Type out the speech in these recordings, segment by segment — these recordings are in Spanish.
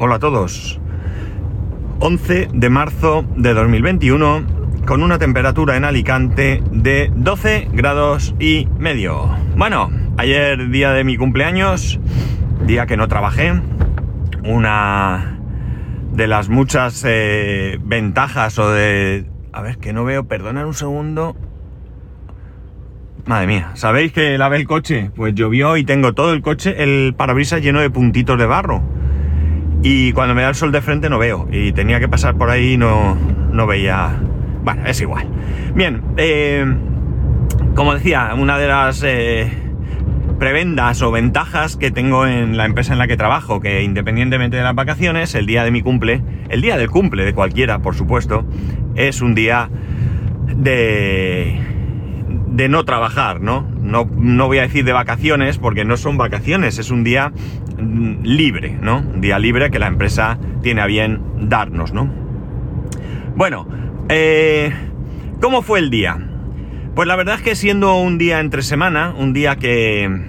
Hola a todos. 11 de marzo de 2021 con una temperatura en Alicante de 12 grados y medio. Bueno, ayer día de mi cumpleaños, día que no trabajé, una de las muchas eh, ventajas o de... A ver, que no veo, perdonad un segundo. Madre mía, ¿sabéis que lavé el coche? Pues llovió y tengo todo el coche, el parabrisas lleno de puntitos de barro. Y cuando me da el sol de frente no veo. Y tenía que pasar por ahí y no, no veía... Bueno, es igual. Bien, eh, como decía, una de las eh, prebendas o ventajas que tengo en la empresa en la que trabajo, que independientemente de las vacaciones, el día de mi cumple, el día del cumple de cualquiera, por supuesto, es un día de de no trabajar, ¿no? ¿no? No voy a decir de vacaciones porque no son vacaciones, es un día mm, libre, ¿no? Un día libre que la empresa tiene a bien darnos, ¿no? Bueno, eh, ¿cómo fue el día? Pues la verdad es que siendo un día entre semana, un día que,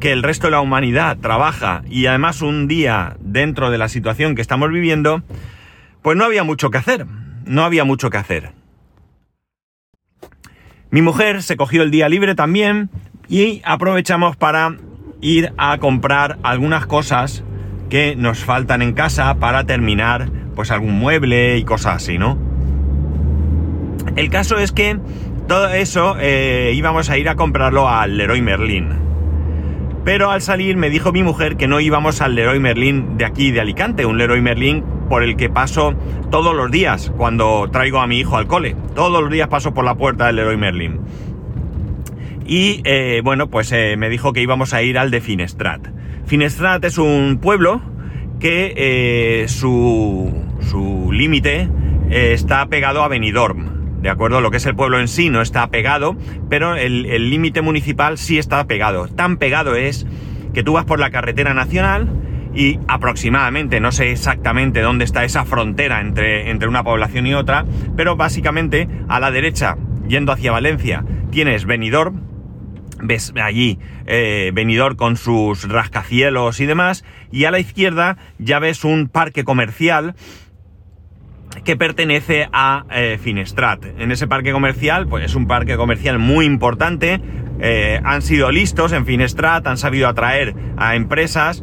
que el resto de la humanidad trabaja y además un día dentro de la situación que estamos viviendo, pues no había mucho que hacer, no había mucho que hacer. Mi mujer se cogió el día libre también y aprovechamos para ir a comprar algunas cosas que nos faltan en casa para terminar pues algún mueble y cosas así, ¿no? El caso es que todo eso eh, íbamos a ir a comprarlo al Leroy Merlin. Pero al salir me dijo mi mujer que no íbamos al Leroy Merlin de aquí, de Alicante, un Leroy Merlin por el que paso todos los días cuando traigo a mi hijo al cole. Todos los días paso por la puerta del Leroy Merlin. Y eh, bueno, pues eh, me dijo que íbamos a ir al de Finestrat. Finestrat es un pueblo que eh, su, su límite está pegado a Benidorm. ¿De acuerdo? Lo que es el pueblo en sí no está pegado, pero el límite municipal sí está pegado. Tan pegado es que tú vas por la carretera nacional y aproximadamente, no sé exactamente dónde está esa frontera entre, entre una población y otra, pero básicamente a la derecha, yendo hacia Valencia, tienes Benidorm, ves allí eh, con sus rascacielos y demás, y a la izquierda ya ves un parque comercial que pertenece a eh, Finestrat. En ese parque comercial, pues es un parque comercial muy importante, eh, han sido listos en Finestrat, han sabido atraer a empresas,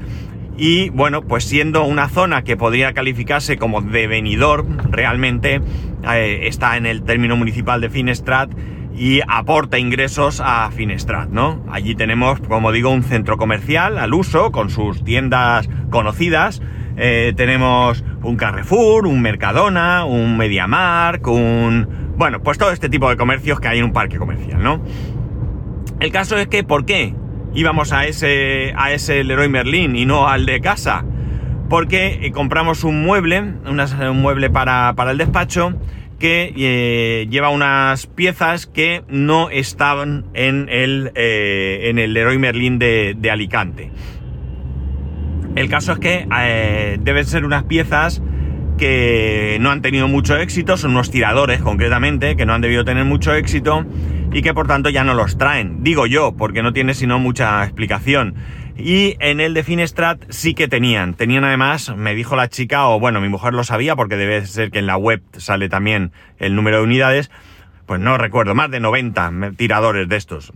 y bueno, pues siendo una zona que podría calificarse como de venidor, realmente eh, está en el término municipal de Finestrat y aporta ingresos a Finestrat, ¿no? Allí tenemos, como digo, un centro comercial al uso con sus tiendas conocidas. Eh, tenemos un Carrefour, un Mercadona, un MediaMark, un... Bueno, pues todo este tipo de comercios que hay en un parque comercial, ¿no? El caso es que, ¿por qué? Íbamos a ese, a ese Leroy Merlin y no al de casa, porque eh, compramos un mueble, un mueble para, el despacho, que eh, lleva unas piezas que no estaban en el, eh, en el Leroy Merlin de, Alicante. El caso es que deben ser unas piezas que no han tenido mucho éxito, son unos tiradores concretamente, que no han debido tener mucho éxito y que por tanto ya no los traen. Digo yo, porque no tiene sino mucha explicación. Y en el de Finestrat sí que tenían. Tenían además, me dijo la chica, o bueno, mi mujer lo sabía porque debe ser que en la web sale también el número de unidades, pues no recuerdo, más de 90 tiradores de estos.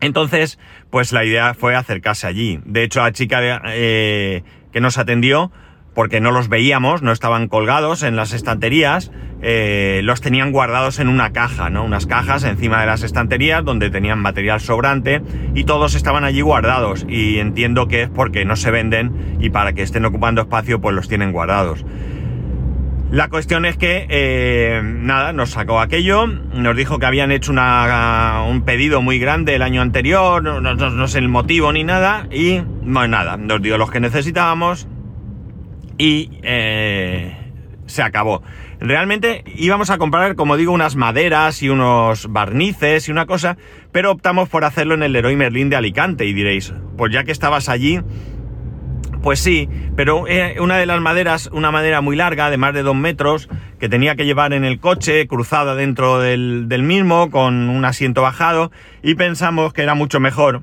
Entonces, pues la idea fue acercarse allí. De hecho, la chica eh, que nos atendió, porque no los veíamos, no estaban colgados en las estanterías, eh, los tenían guardados en una caja, ¿no? Unas cajas encima de las estanterías donde tenían material sobrante y todos estaban allí guardados y entiendo que es porque no se venden y para que estén ocupando espacio pues los tienen guardados. La cuestión es que, eh, nada, nos sacó aquello, nos dijo que habían hecho un pedido muy grande el año anterior, no, sé el motivo ni nada, y bueno, nada, nos dio los que necesitábamos, y eh, se acabó. Realmente íbamos a comprar, como digo, unas maderas y unos barnices y una cosa, pero optamos por hacerlo en el Leroy Merlin de Alicante y diréis, pues ya que estabas allí, pues sí, pero eh, una de las maderas, una madera muy larga, de más de dos metros, que tenía que llevar en el coche, cruzada dentro del, del mismo, con un asiento bajado, y pensamos que era mucho mejor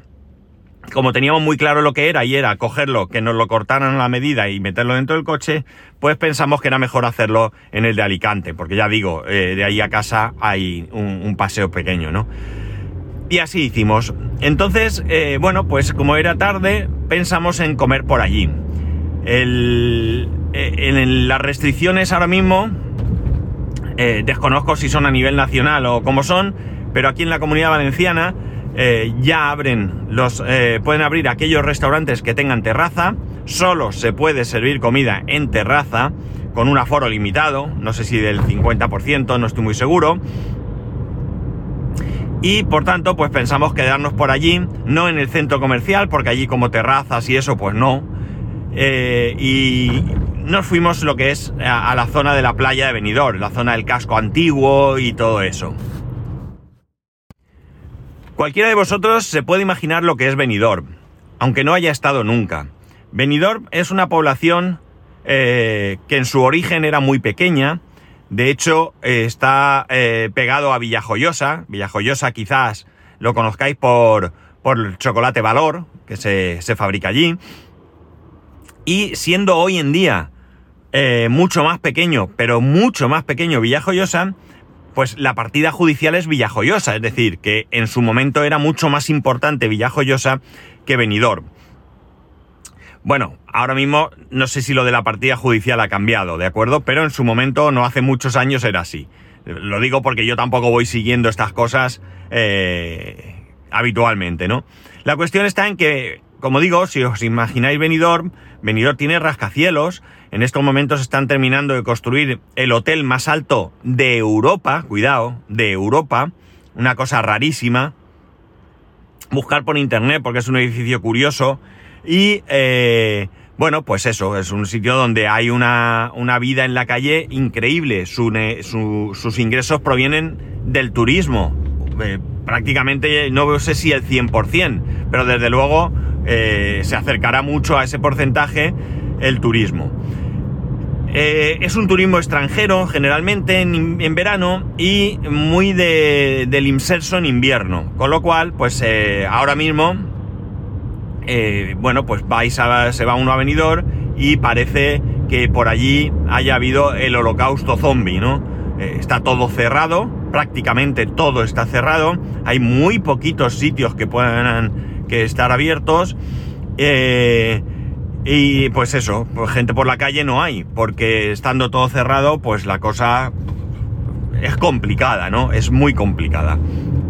como teníamos muy claro lo que era y era cogerlo, que nos lo cortaran a la medida y meterlo dentro del coche, pues pensamos que era mejor hacerlo en el de Alicante, porque ya digo, eh, de ahí a casa hay un, paseo pequeño, ¿no? Y así hicimos. Entonces, eh, bueno, pues como era tarde, pensamos en comer por allí. Eh, en las restricciones ahora mismo, desconozco si son a nivel nacional o cómo son, pero aquí en la comunidad valenciana eh, ya abren los, eh, pueden abrir aquellos restaurantes que tengan terraza, solo se puede servir comida en terraza con un aforo limitado, no sé si del 50%, no estoy muy seguro. Y por tanto, pues pensamos quedarnos por allí, no en el centro comercial, porque allí como terrazas y eso, pues no. Eh, y nos fuimos lo que es a, a la zona de la playa de Benidorm, la zona del casco antiguo y todo eso. Cualquiera de vosotros se puede imaginar lo que es Benidorm, aunque no haya estado nunca. Benidorm es una población eh, que en su origen era muy pequeña, de hecho eh, está eh, pegado a Villajoyosa, Villajoyosa quizás lo conozcáis por, por el chocolate Valor, que se, se fabrica allí, y siendo hoy en día mucho más pequeño, pero mucho más pequeño Villajoyosa, pues la partida judicial es Villajoyosa, es decir, que en su momento era mucho más importante Villajoyosa que Benidorm. Bueno, ahora mismo no sé si lo de la partida judicial ha cambiado, ¿de acuerdo? Pero en su momento, no hace muchos años, era así. Lo digo porque yo tampoco voy siguiendo estas cosas eh, habitualmente, ¿no? La cuestión está en que, como digo, si os imagináis Benidorm, Benidorm tiene rascacielos, en estos momentos están terminando de construir el hotel más alto de Europa, cuidado, de Europa, una cosa rarísima. Buscar por internet porque es un edificio curioso y eh, bueno, pues eso, es un sitio donde hay una, vida en la calle increíble. sus ingresos provienen del turismo. Eh, prácticamente, no sé si el 100%, pero desde luego eh, se acercará mucho a ese porcentaje el turismo. Eh, es un turismo extranjero, generalmente en, verano, y muy de, del inserso en invierno. Con lo cual, pues eh, ahora mismo, bueno, pues vais a, se va uno a y parece que por allí haya habido el holocausto zombie, ¿no? está todo cerrado, prácticamente todo está cerrado. Hay muy poquitos sitios que puedan que estar abiertos. Eh, y pues eso, pues gente por la calle no hay, porque estando todo cerrado, pues la cosa es complicada, ¿no? Es muy complicada.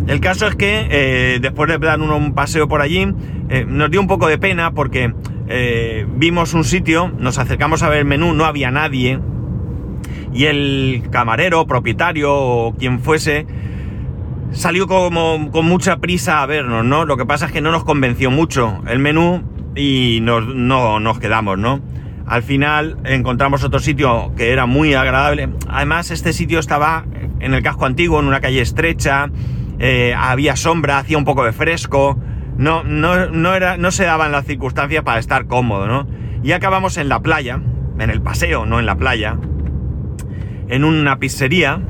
El caso es que eh, después de dar un, paseo por allí, eh, nos dio un poco de pena porque vimos un sitio, nos acercamos a ver el menú, no había nadie, y el camarero, propietario o quien fuese, salió como con mucha prisa a vernos, ¿no? Lo que pasa es que no nos convenció mucho. El menú y nos, no nos quedamos, ¿no? Al final encontramos otro sitio que era muy agradable. Además, este sitio estaba en el casco antiguo, en una calle estrecha, eh, había sombra, hacía un poco de fresco. No, no, no, era, no se daban las circunstancias para estar cómodo, ¿no? Y acabamos en la playa, en el paseo, no en la playa, en una pizzería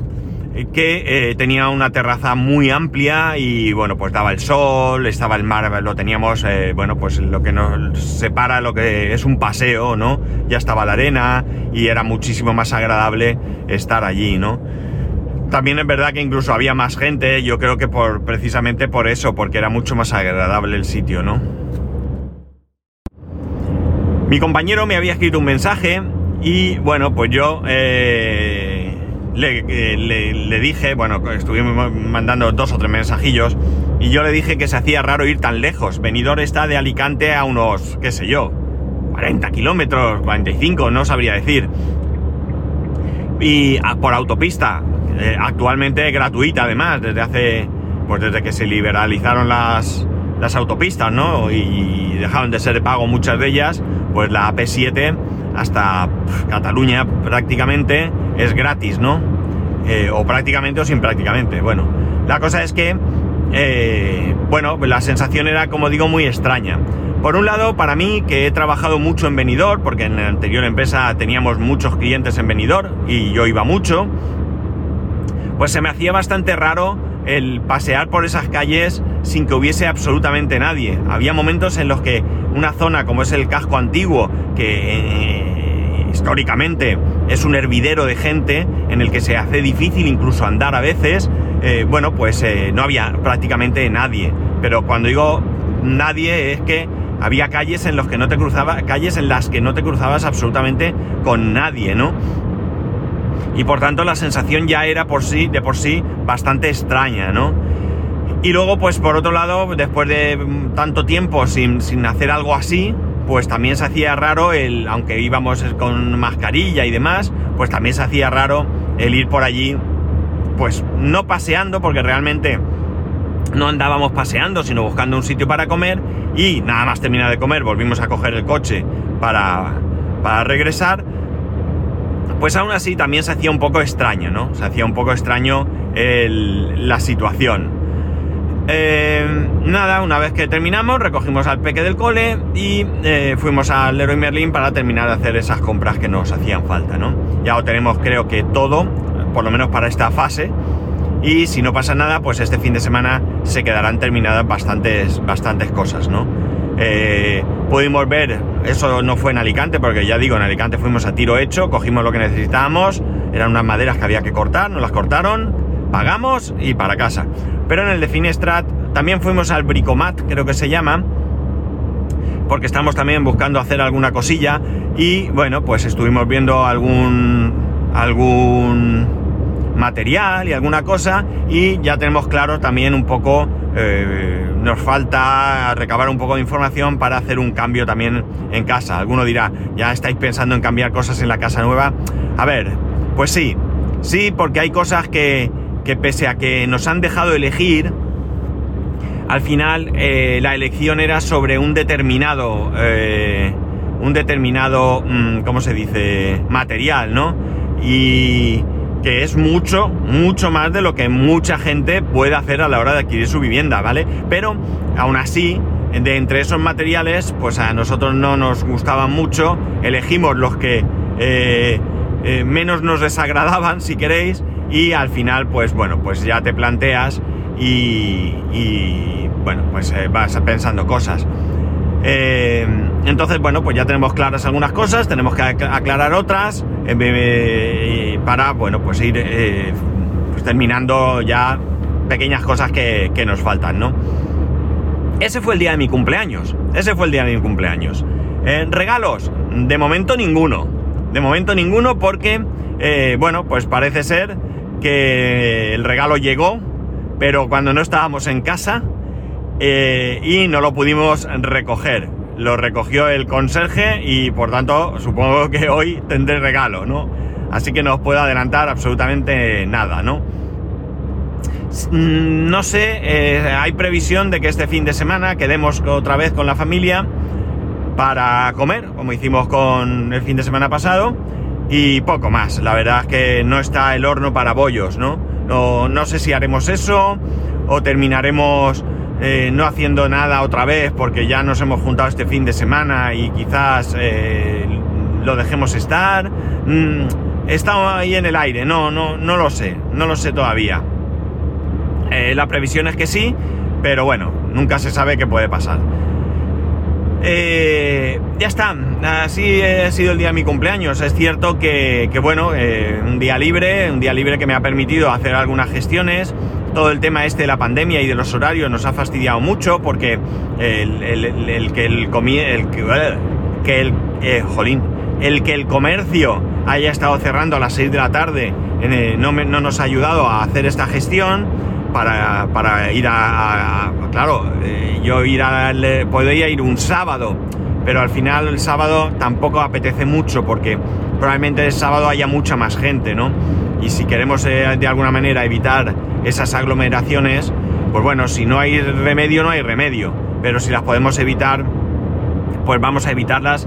que eh, tenía una terraza muy amplia y bueno, pues daba el sol, estaba el mar, lo teníamos, eh, bueno, pues lo que nos separa lo que es un paseo, ¿no? Ya estaba la arena y era muchísimo más agradable estar allí, ¿no? También es verdad que incluso había más gente, yo creo que por precisamente por eso, porque era mucho más agradable el sitio, ¿no? Mi compañero me había escrito un mensaje y bueno, pues yo eh, eh, le, dije, bueno, estuvimos mandando dos o tres mensajillos, y yo le dije que se hacía raro ir tan lejos. Venidor está de Alicante a unos, qué sé yo, 40 kilómetros, 45, no sabría decir. Y por autopista, eh, actualmente gratuita además, desde hace, pues desde que se liberalizaron las, las autopistas, ¿no? Y dejaron de ser de pago muchas de ellas, pues la AP7 hasta Cataluña prácticamente es gratis, ¿no? Eh, o prácticamente o sin prácticamente. Bueno, la cosa es que, eh, bueno, la sensación era, como digo, muy extraña. Por un lado, para mí, que he trabajado mucho en Benidorm, porque en la anterior empresa teníamos muchos clientes en Benidorm y yo iba mucho, pues se me hacía bastante raro el pasear por esas calles sin que hubiese absolutamente nadie. Había momentos en los que una zona como es el casco antiguo, que eh, históricamente es un hervidero de gente en el que se hace difícil incluso andar a veces, eh, bueno, pues eh, no había prácticamente nadie. Pero cuando digo nadie es que había calles en los que no te cruzaba, calles en las que no te cruzabas absolutamente con nadie, ¿no? Y por tanto la sensación ya era por sí, de por sí, bastante extraña, ¿no? Y luego, pues por otro lado, después de tanto tiempo sin, sin hacer algo así, pues también se hacía raro el, aunque íbamos con mascarilla y demás, pues también se hacía raro el ir por allí, pues no paseando, porque realmente no andábamos paseando, sino buscando un sitio para comer y nada más terminar de comer volvimos a coger el coche para, para regresar. Pues aún así también se hacía un poco extraño, ¿no? Se hacía un poco extraño la situación. Eh, nada, una vez que terminamos, recogimos al peque del cole y eh, fuimos al Leroy Merlin para terminar de hacer esas compras que nos hacían falta, ¿no? Ya lo tenemos, creo que todo, por lo menos para esta fase. Y si no pasa nada, pues este fin de semana se quedarán terminadas bastantes, bastantes cosas, ¿no? Eh, pudimos ver, eso no fue en Alicante, porque ya digo, en Alicante fuimos a tiro hecho, cogimos lo que necesitábamos, eran unas maderas que había que cortar, nos las cortaron, pagamos y para casa. Pero en el de Finestrat también fuimos al Bricomat, creo que se llama, porque estamos también buscando hacer alguna cosilla y bueno, pues estuvimos viendo algún algún material y alguna cosa y ya tenemos claro también un poco eh, nos falta recabar un poco de información para hacer un cambio también en casa. Alguno dirá, ya estáis pensando en cambiar cosas en la casa nueva. A ver, pues sí, sí, porque hay cosas que, que pese a que nos han dejado elegir, al final eh, la elección era sobre un determinado, eh, un determinado, mm, ¿cómo se dice? Material, ¿no? Y que es mucho, mucho más de lo que mucha gente puede hacer a la hora de adquirir su vivienda, ¿vale? Pero aún así, de entre esos materiales, pues a nosotros no nos gustaban mucho, elegimos los que eh, menos nos desagradaban, si queréis, y al final pues bueno pues ya te planteas y, bueno pues eh, vas pensando cosas. Eh, entonces bueno pues ya tenemos claras algunas cosas tenemos que aclarar otras eh, para bueno pues ir pues terminando ya pequeñas cosas que nos faltan no ese fue el día de mi cumpleaños ese fue el día de mi cumpleaños. Regalos de momento ninguno de momento ninguno porque bueno pues parece ser que el regalo llegó, pero cuando no estábamos en casa eh, y no lo pudimos recoger. Lo recogió el conserje y por tanto supongo que hoy tendré regalo, ¿no? Así que no os puedo adelantar absolutamente nada, ¿no? Mm, no sé, eh, hay previsión de que este fin de semana quedemos otra vez con la familia para comer, como hicimos con el fin de semana pasado y poco más. La verdad es que no está el horno para bollos, ¿no? No, no sé si haremos eso o terminaremos eh, no haciendo nada otra vez porque ya nos hemos juntado este fin de semana y quizás eh, lo dejemos estar. Mm, está ahí en el aire, no, no, no lo sé, no lo sé todavía. Eh, la previsión es que sí, pero bueno, nunca se sabe qué puede pasar. Eh, ya está, así ha sido el día de mi cumpleaños. Es cierto que, bueno, eh, un día libre, un día libre que me ha permitido hacer algunas gestiones. Todo el tema este de la pandemia y de los horarios nos ha fastidiado mucho porque el, que el, el que el eh, jolín, el que el comercio haya estado cerrando a las 6 de la tarde no, no nos ha ayudado a hacer esta gestión para, ir a, claro, eh, yo ir al, podría ir un sábado, pero al final el sábado tampoco apetece mucho porque probablemente el sábado haya mucha más gente, ¿no? Y si queremos eh, de alguna manera evitar esas aglomeraciones, pues bueno, si no hay remedio, no hay remedio, pero si las podemos evitar, pues vamos a evitarlas,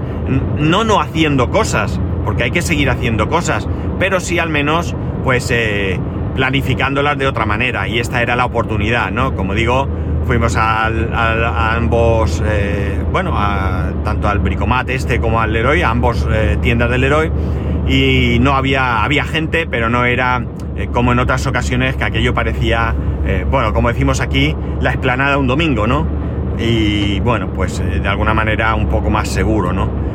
no no haciendo cosas, porque hay que seguir haciendo cosas, pero sí al menos, pues... Eh, planificándolas de otra manera y esta era la oportunidad, ¿no? Como digo, fuimos a ambos, eh, bueno, tanto al Bricomat este como al Leroy, a ambos eh, tiendas del Leroy y no había, había gente, pero no era eh, como en otras ocasiones que aquello parecía, bueno, como decimos aquí, la explanada un domingo, ¿no? Y bueno, pues de alguna manera un poco más seguro, ¿no?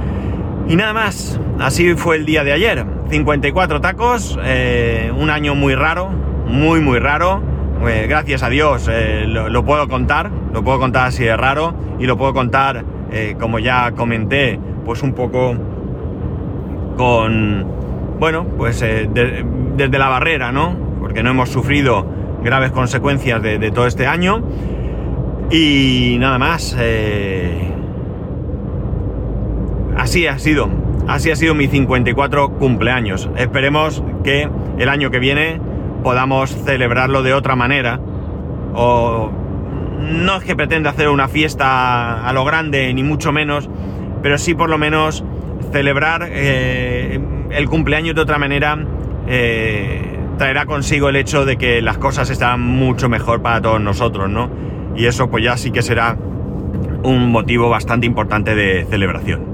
Y nada más, así fue el día de ayer. 54 tacos, un año muy raro, muy muy raro. gracias a Dios lo, lo, puedo contar, lo puedo contar así de raro y lo puedo contar, como ya comenté, pues un poco con, bueno, pues eh, desde la barrera, ¿no? Porque no hemos sufrido graves consecuencias de, todo este año. Y nada más. Eh, así ha sido. Así ha sido mi 54 cumpleaños. Esperemos que el año que viene podamos celebrarlo de otra manera. O no es que pretenda hacer una fiesta a lo grande, ni mucho menos, pero sí por lo menos celebrar eh, el cumpleaños de otra manera eh, traerá consigo el hecho de que las cosas están mucho mejor para todos nosotros, ¿no? Y eso pues ya sí que será un motivo bastante importante de celebración.